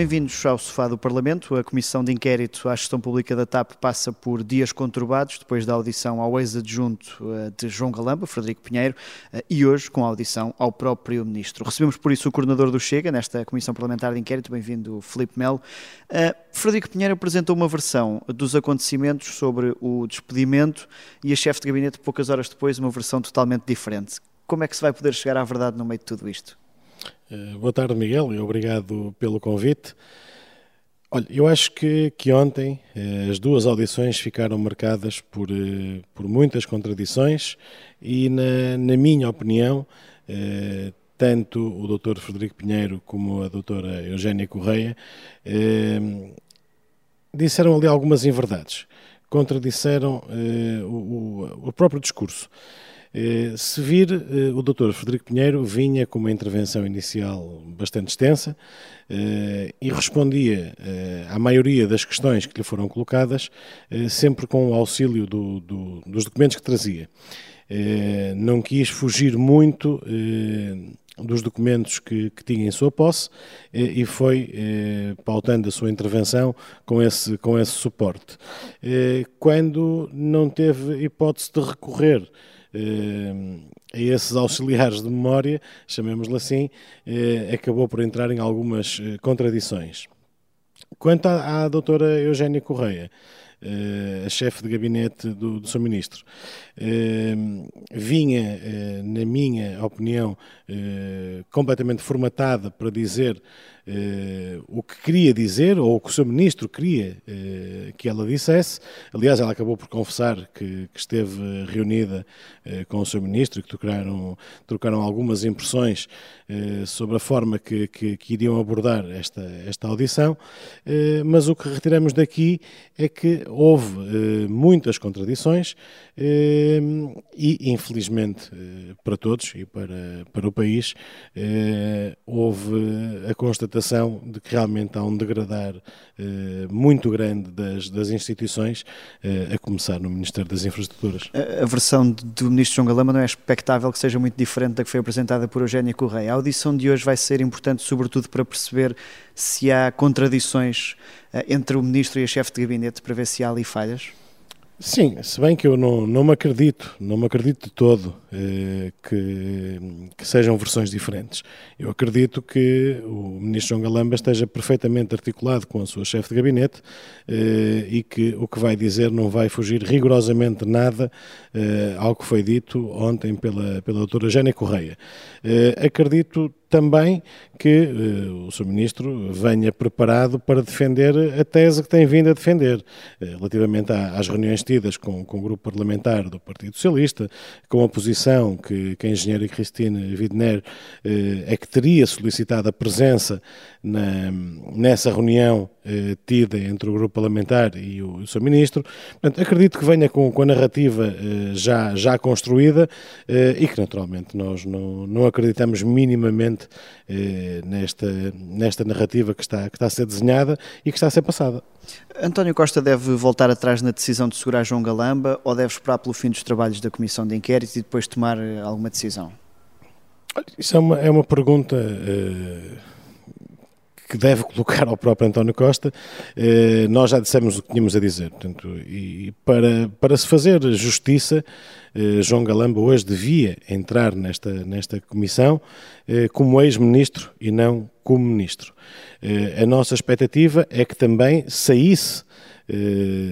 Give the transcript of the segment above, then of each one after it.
Bem-vindos ao Sofá do Parlamento. A Comissão de Inquérito à Gestão Pública da TAP passa por dias conturbados, depois da audição ao ex-adjunto eh, de João Galamba, Frederico Pinheiro, eh, e hoje com a audição ao próprio Ministro. Recebemos por isso o coordenador do Chega, nesta Comissão Parlamentar de Inquérito, bem-vindo Filipe Melo. Eh, Frederico Pinheiro apresentou uma versão dos acontecimentos sobre o despedimento e a chefe de gabinete, poucas horas depois, uma versão totalmente diferente. Como é que se vai poder chegar à verdade no meio de tudo isto? Uh, boa tarde, Miguel, e obrigado pelo convite. Olha, eu acho que, que ontem uh, as duas audições ficaram marcadas por, uh, por muitas contradições e, na, na minha opinião, tanto o Dr. Frederico Pinheiro como a doutora Eugénia Correia disseram ali algumas inverdades, contradisseram o, o próprio discurso. Eh, se vir, eh, o Dr. Frederico Pinheiro vinha com uma intervenção inicial bastante extensa eh, e respondia à maioria das questões que lhe foram colocadas, sempre com o auxílio do, do, dos documentos que trazia. Não quis fugir muito dos documentos que, que, tinha em sua posse e foi pautando a sua intervenção com esse, com esse suporte. quando não teve hipótese de recorrer eh, a esses auxiliares de memória, chamemos-lhe assim, eh, acabou por entrar em algumas eh, contradições. Quanto à, à doutora Eugénia Correia, a chefe de gabinete do, do Sr. Ministro, vinha, na minha opinião, completamente formatada para dizer Uh, o que queria dizer, ou o que o seu ministro queria uh, que ela dissesse. Aliás, ela acabou por confessar que, que esteve reunida uh, com o seu ministro e que trocaram, trocaram algumas impressões sobre a forma que, que, que, iriam abordar esta, esta audição. mas o que retiramos daqui é que houve muitas contradições e, infelizmente, para todos e para, para o país, houve a constatação constatação de que realmente há um degradar eh, muito grande das, das instituições, eh, a começar no Ministério das Infraestruturas. A, a versão do Ministro João Galamba não é expectável que seja muito diferente da que foi apresentada por Eugénia Correia. A audição de hoje vai ser importante, sobretudo para perceber se há contradições eh, entre o Ministro e a chefe de gabinete, para ver se há ali falhas. Sim, se bem que eu não, não me acredito, não me acredito de todo eh, que, que, sejam versões diferentes. Eu acredito que o Ministro João Galamba esteja perfeitamente articulado com a sua chefe de gabinete eh, e que o que vai dizer não vai fugir rigorosamente nada eh, ao que foi dito ontem pela, pela doutora Jânia Correia. Eh, acredito também que uh, o Sr. Ministro venha preparado para defender a tese que tem vindo a defender, uh, relativamente à, às reuniões tidas com, com, o grupo parlamentar do Partido Socialista, com a posição que, que a engenheira Cristina Widner uh, é que teria solicitado a presença na, nessa reunião tida entre o grupo parlamentar e o, o Sr. Ministro. Portanto, acredito que venha com, com a narrativa já, já construída e que, naturalmente, nós não, não acreditamos minimamente eh, nesta, nesta narrativa que está, que está a ser desenhada e que está a ser passada. António Costa deve voltar atrás na decisão de segurar João Galamba ou deve esperar pelo fim dos trabalhos da Comissão de Inquérito e depois tomar eh, alguma decisão? Isso é uma, é uma pergunta. Uh que deve colocar ao próprio António Costa. Eh, nós já dissemos o que tínhamos a dizer. Portanto, e para, para se fazer justiça, eh, João Galamba hoje devia entrar nesta, nesta comissão eh, como ex-ministro e não como ministro. A nossa expectativa é que também saísse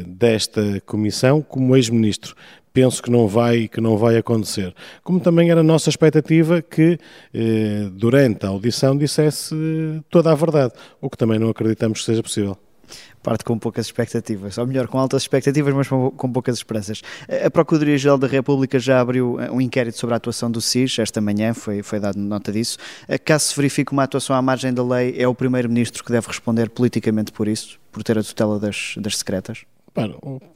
desta comissão como ex-ministro, penso que não vai que não vai acontecer. Como também era nossa expectativa que eh, durante a audição dissesse toda a verdade, o que também não acreditamos que seja possível parte com poucas expectativas, ou melhor, com altas expectativas, mas com poucas esperanças. A Procuradoria-Geral da República já abriu eh, um inquérito sobre a atuação do SIS esta manhã, foi, foi dado nota disso. Eh, caso se verifique uma atuação à margem da lei, é o Primeiro-Ministro que deve responder politicamente por isso, por ter a tutela das, das secretas?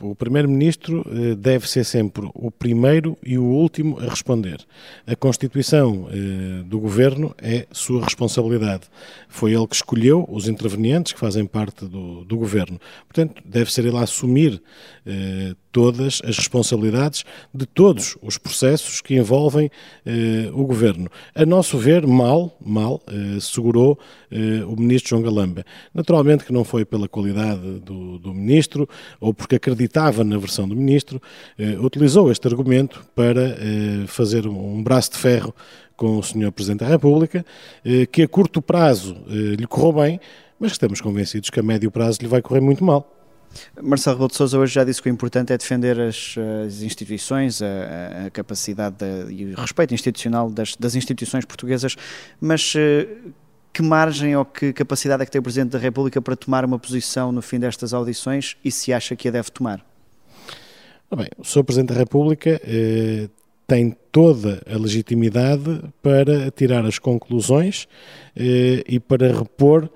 O, Primeiro-Ministro eh, deve ser sempre o primeiro e o último a responder. A Constituição eh, do Governo é sua responsabilidade. Foi ele que escolheu os intervenientes que fazem parte do, do Governo. Portanto, deve ser ele a assumir eh, todas as responsabilidades de todos os processos que envolvem eh, o Governo. A nosso ver, mal, mal, eh, segurou eh, o Ministro João Galamba. Naturalmente que não foi pela qualidade do, do Ministro ou porque acreditava na versão do Ministro, eh, utilizou este argumento para eh, fazer um, braço de ferro com o Sr. Presidente da República, eh, que a curto prazo lhe correu bem, mas estamos convencidos que a médio prazo lhe vai correr muito mal. Marcelo Rebelo de Sousa hoje já disse que o importante é defender as, as instituições, a, a capacidade de, e o respeito institucional das, das instituições portuguesas, mas eh, que margem ou que capacidade é que tem o Presidente da República para tomar uma posição no fim destas audições e se acha que a deve tomar? Bem, o Sr. Presidente da República eh, tem toda a legitimidade para tirar as conclusões eh, e para repor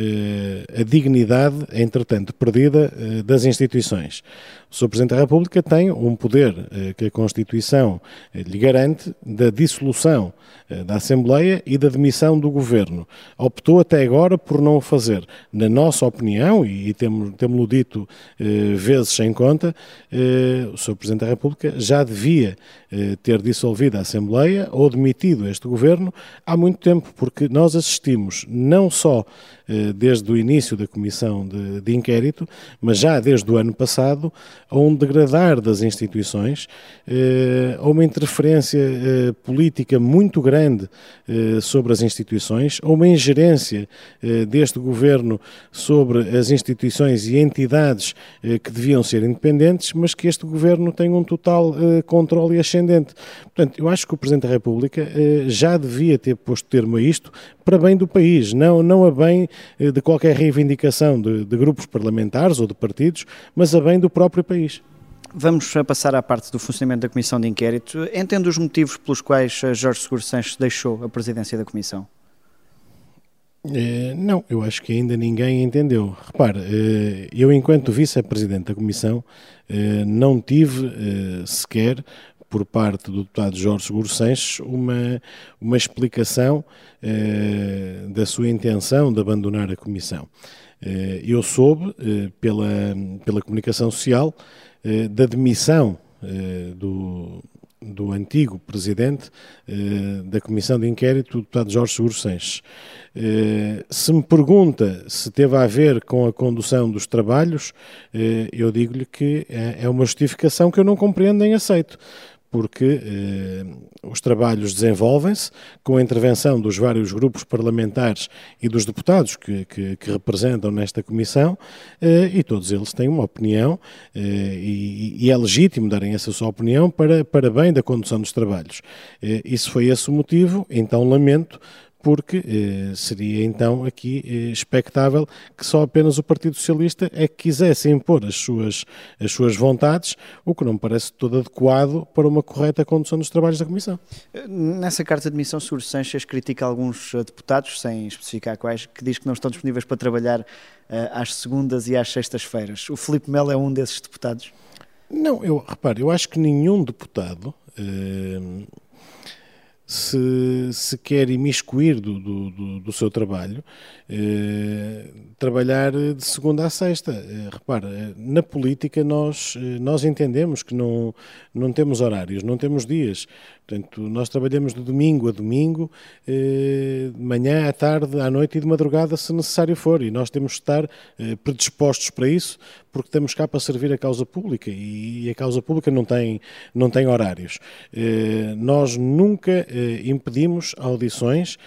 eh, a dignidade, entretanto, perdida eh, das instituições. O Sr. Presidente da República tem um poder eh, que a Constituição lhe garante da dissolução da Assembleia e da demissão do Governo. Optou até agora por não o fazer. Na nossa opinião, e temos-lo dito vezes sem conta, o Sr. Presidente da República já devia ter dissolvido a Assembleia ou demitido este Governo há muito tempo, porque nós assistimos não só desde o início da comissão de, de, inquérito, mas já desde o ano passado, a um degradar das instituições, eh, a uma interferência eh, política muito grande eh, sobre as instituições, a uma ingerência deste governo sobre as instituições e entidades que deviam ser independentes, mas que este governo tem um total controle ascendente. Portanto, eu acho que o Presidente da República já devia ter posto termo a isto para bem do país, não, não a bem eh, de qualquer reivindicação de, de grupos parlamentares ou de partidos, mas a bem do próprio país. Vamos passar à parte do funcionamento da Comissão de Inquérito. Entende os motivos pelos quais eh, Jorge Seguro Sanches deixou a presidência da Comissão? É, não, eu acho que ainda ninguém entendeu. Repare, eu, enquanto vice-presidente da Comissão, não tive sequer por parte do deputado Jorge Seguro Sanches uma, uma explicação eh, da sua intenção de abandonar a Comissão. Eh, eu soube, eh, pela, pela comunicação social, eh, da demissão eh, do, do antigo presidente eh, da Comissão de Inquérito, o deputado Jorge Seguro Sanches. se me pergunta se teve a ver com a condução dos trabalhos, eu digo-lhe que é, é uma justificação que eu não compreendo nem aceito porque eh, os trabalhos desenvolvem-se com a intervenção dos vários grupos parlamentares e dos deputados que, que, que representam nesta comissão eh, e todos eles têm uma opinião eh, e, e, é legítimo darem essa sua opinião para, para bem da condução dos trabalhos. Eh, se foi esse o motivo, então lamento porque eh, seria então aqui eh, expectável que só apenas o Partido Socialista é que quisesse impor as suas, as suas vontades, o que não me parece todo adequado para uma correta condução dos trabalhos da Comissão. Nessa carta de missão, Sr. Sanches critica alguns eh, deputados, sem especificar quais, que diz que não estão disponíveis para trabalhar eh, às segundas e às sextas-feiras. O Filipe Melo é um desses deputados? Não, eu repare, eu acho que nenhum deputado. Se, se quer imiscuir do, do, do, do seu trabalho, eh, trabalhar de segunda a sexta. Eh, repara, eh, na política nós, eh, nós entendemos que não, não temos horários, não temos dias. Portanto, nós trabalhamos de domingo a domingo, eh, de manhã à tarde, à noite e de madrugada, se necessário for. E nós temos que estar eh, predispostos para isso, porque estamos cá para servir a causa pública e a causa pública não tem, não tem horários. Eh, nós nunca impedimos audições,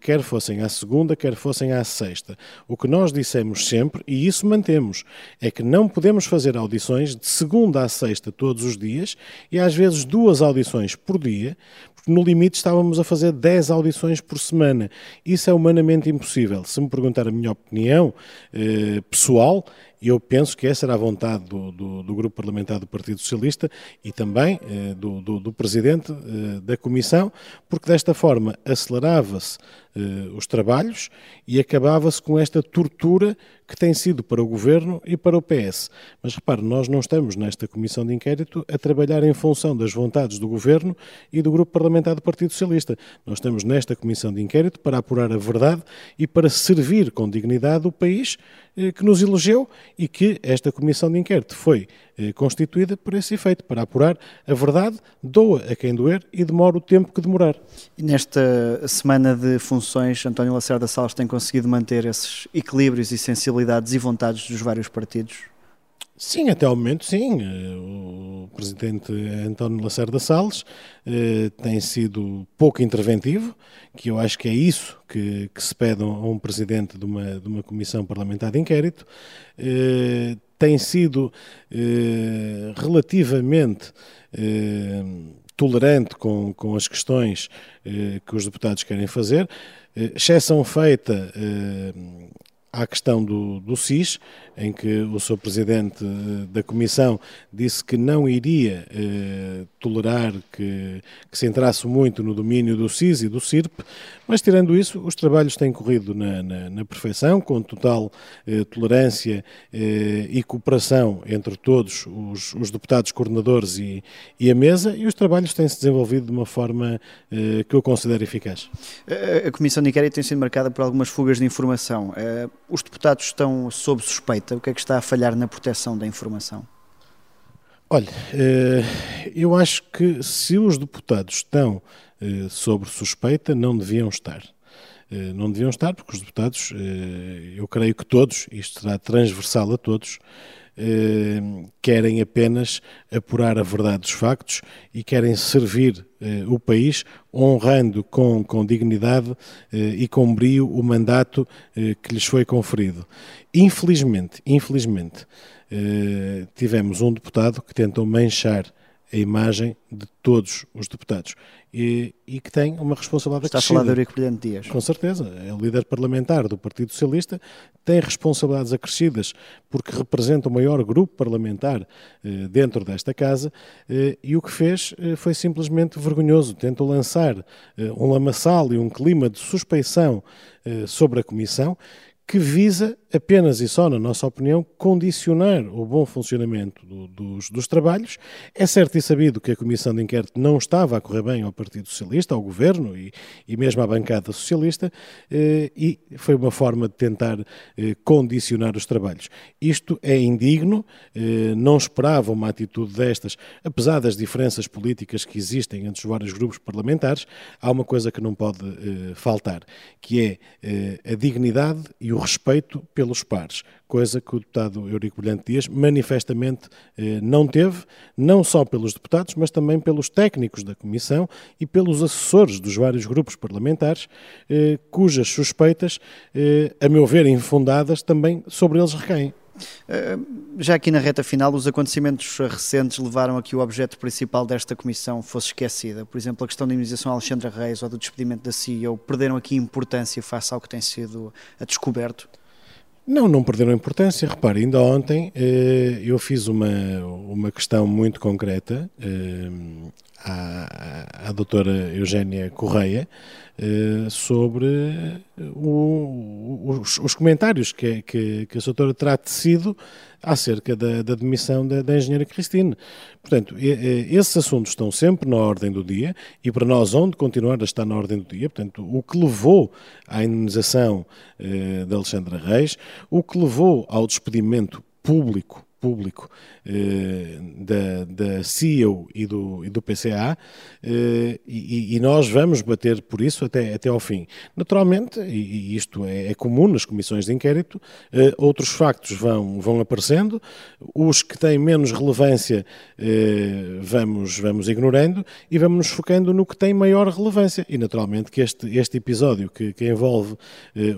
quer fossem à segunda, quer fossem à sexta. O que nós dissemos sempre, e isso mantemos, é que não podemos fazer audições de segunda à sexta todos os dias e às vezes duas audições por dia, porque no limite estávamos a fazer 10 audições por semana. Isso é humanamente impossível. Se me perguntar a minha opinião eh, pessoal, eu penso que essa era a vontade do, do, do Grupo Parlamentar do Partido Socialista e também eh, do, do, Presidente eh, da Comissão, porque desta forma acelerava-se eh, os trabalhos e acabava-se com esta tortura que tem sido para o Governo e para o PS. Mas repare, nós não estamos nesta Comissão de Inquérito a trabalhar em função das vontades do Governo e do Grupo Parlamentar parlamentar do Partido Socialista. Nós estamos nesta comissão de inquérito para apurar a verdade e para servir com dignidade o país eh, que nos elegeu e que esta comissão de inquérito foi eh, constituída por esse efeito, para apurar a verdade, doa a quem doer e demora o tempo que demorar. E nesta semana de funções, António Lacerda Salles tem conseguido manter esses equilíbrios e sensibilidades e vontades dos vários partidos? Sim, até ao momento sim. Eh, o presidente António Lacerda Salles eh, tem sido pouco interventivo, que eu acho que é isso que, que se pede a um presidente de uma, de uma comissão parlamentar de inquérito. Eh, tem sido relativamente tolerante com, com as questões que os deputados querem fazer, exceção feita à questão do, do SIS, em que o seu presidente eh, da Comissão disse que não iria eh, tolerar que, que, se entrasse muito no domínio do SIS e do CIRP, mas tirando isso, os trabalhos têm corrido na, na, na perfeição, com total eh, tolerância eh, e cooperação entre todos os, os deputados coordenadores e, e, a mesa, e os trabalhos têm-se desenvolvido de uma forma eh, que eu considero eficaz. A, Comissão de Inquérito tem sido marcada por algumas fugas de informação. Eh, os deputados estão sob suspeita? O que é que está a falhar na proteção da informação? Olha, eh, eu acho que se os deputados estão eh, sob suspeita, não deviam estar. Eh, não deviam estar, porque os deputados, eu creio que todos, isto será transversal a todos, querem apenas apurar a verdade dos factos e querem servir o país honrando com, com dignidade e com brio o mandato que lhes foi conferido. Infelizmente, infelizmente, tivemos um deputado que tentou manchar a imagem de todos os deputados e, e que tem uma responsabilidade Está a falar de Eurico Brilhante Dias. Com certeza. É o líder parlamentar do Partido Socialista, tem responsabilidades acrescidas porque representa o maior grupo parlamentar eh, dentro desta casa eh, e o que fez eh, foi simplesmente vergonhoso. Tentou lançar eh, um lamaçal e um clima de suspeição eh, sobre a Comissão que visa apenas e só, na nossa opinião, condicionar o bom funcionamento do, dos, dos, trabalhos. É certo e sabido que a Comissão de Inquérito não estava a correr bem ao Partido Socialista, ao Governo e, e mesmo à bancada socialista, eh, e foi uma forma de tentar eh, condicionar os trabalhos. Isto é indigno, eh, não esperava uma atitude destas, apesar das diferenças políticas que existem entre os vários grupos parlamentares, há uma coisa que não pode faltar, que é a dignidade e o o respeito pelos pares, coisa que o deputado Eurico Brilhante Dias manifestamente eh, não teve, não só pelos deputados, mas também pelos técnicos da Comissão e pelos assessores dos vários grupos parlamentares, eh, cujas suspeitas, eh, a meu ver, infundadas, também sobre eles recaem. Eh, já aqui na reta final, os acontecimentos recentes levaram a que o objeto principal desta comissão fosse esquecida. Por exemplo, a questão da imunização Alexandra Reis ou do despedimento da CEO perderam aqui importância face ao que tem sido descoberto? Não, não perderam importância. Repare, ainda ontem eh, eu fiz uma, uma questão muito concreta eh, à, à doutora Eugénia Correia sobre o, os, os, comentários que, que, que a doutora terá tecido acerca da, da demissão da, da, engenheira Cristine. Portanto, esses assuntos estão sempre na ordem do dia e para nós onde continuar a estar na ordem do dia. Portanto, o que levou à indenização eh, de Alexandra Reis, o que levou ao despedimento público público eh, da, da CEO e do, e do PCA eh, e, e, nós vamos bater por isso até, até ao fim. Naturalmente, e, e isto é, é, comum nas comissões de inquérito, eh, outros factos vão, vão aparecendo, os que têm menos relevância vamos, vamos ignorando e vamos nos focando no que tem maior relevância. E naturalmente que este, este episódio que, que envolve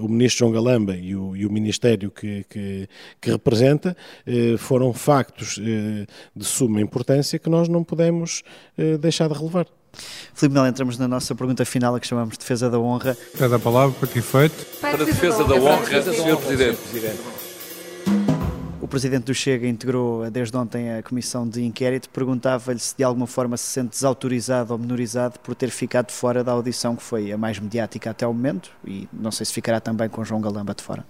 o ministro João Galamba e o, e o ministério que, que, que representa eh, foram factos eh, de suma importância que nós não podemos eh, deixar de relevar. Filipe Mel, entramos na nossa pergunta final, a que chamamos de defesa da honra. Cada a palavra para que efeito? Para a defesa da honra, Sr. Presidente. O Presidente do Chega integrou desde ontem a Comissão de Inquérito. Perguntava-lhe se de alguma forma se sente desautorizado ou menorizado por ter ficado fora da audição que foi a mais mediática até o momento e não sei se ficará também com João Galamba de fora.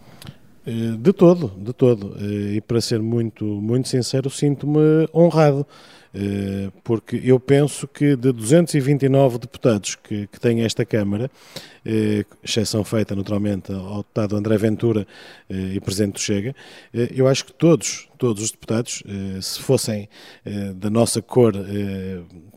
De todo, de todo. E para ser muito, muito sincero, sinto-me honrado eh, porque eu penso que de 229 deputados que, que tem esta Câmara, eh, exceção feita naturalmente ao deputado André Ventura eh, e Presidente do Chega, eu acho que todos, todos os deputados, se fossem da nossa cor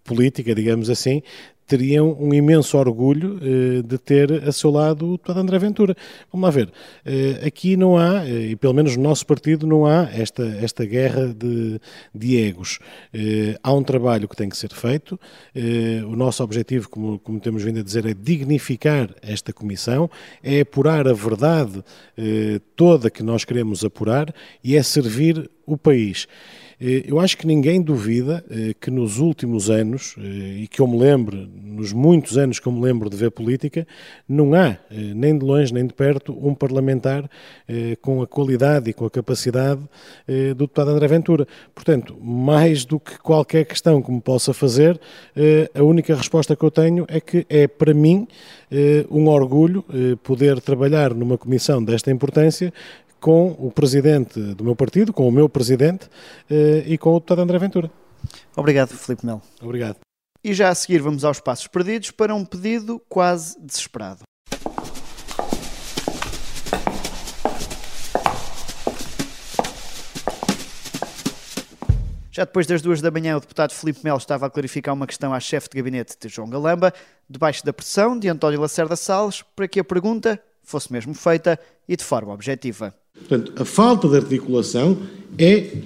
política, digamos assim, teriam um imenso orgulho eh, de ter a seu lado deputado André Ventura. Vamos lá ver, eh, aqui não há, eh, e pelo menos no nosso partido não há esta, esta guerra de, de egos. há um trabalho que tem que ser feito, o nosso objetivo, como, como temos vindo a dizer, é dignificar esta comissão, é apurar a verdade toda que nós queremos apurar e é servir o país. Eh, eu acho que ninguém duvida eh, que nos últimos anos, eh, e que eu me lembro, nos muitos anos que eu me lembro de ver política, não há, nem de longe nem de perto, um parlamentar com a qualidade e com a capacidade do deputado André Ventura. Portanto, mais do que qualquer questão que me possa fazer, a única resposta que eu tenho é que é, para mim, um orgulho poder trabalhar numa comissão desta importância com o presidente do meu partido, com o meu presidente eh, e com o deputado André Ventura. Obrigado, Filipe Melo. Obrigado. E já a seguir vamos aos passos perdidos para um pedido quase desesperado. Já depois das duas da manhã, o deputado Filipe Melo estava a clarificar uma questão à chefe de gabinete de João Galamba, debaixo da pressão de António Lacerda Salles, para que a pergunta fosse mesmo feita e de forma objetiva. Portanto, a falta de articulação é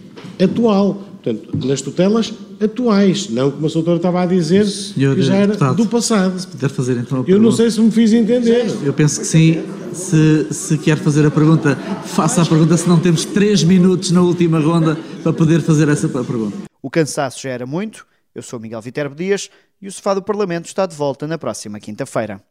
atual. Portanto, nas tutelas atuais, não como a doutora estava a dizer, Senhor que já era deputado, do passado. Se puder fazer então a Eu não sei se me fiz entender. Eu penso que sim. Se, se quer fazer a pergunta, faça a pergunta, se não temos três minutos na última ronda para poder fazer essa pergunta. O cansaço já era muito. Eu sou Miguel Viterbo Dias e o Sofá do Parlamento está de volta na próxima quinta-feira.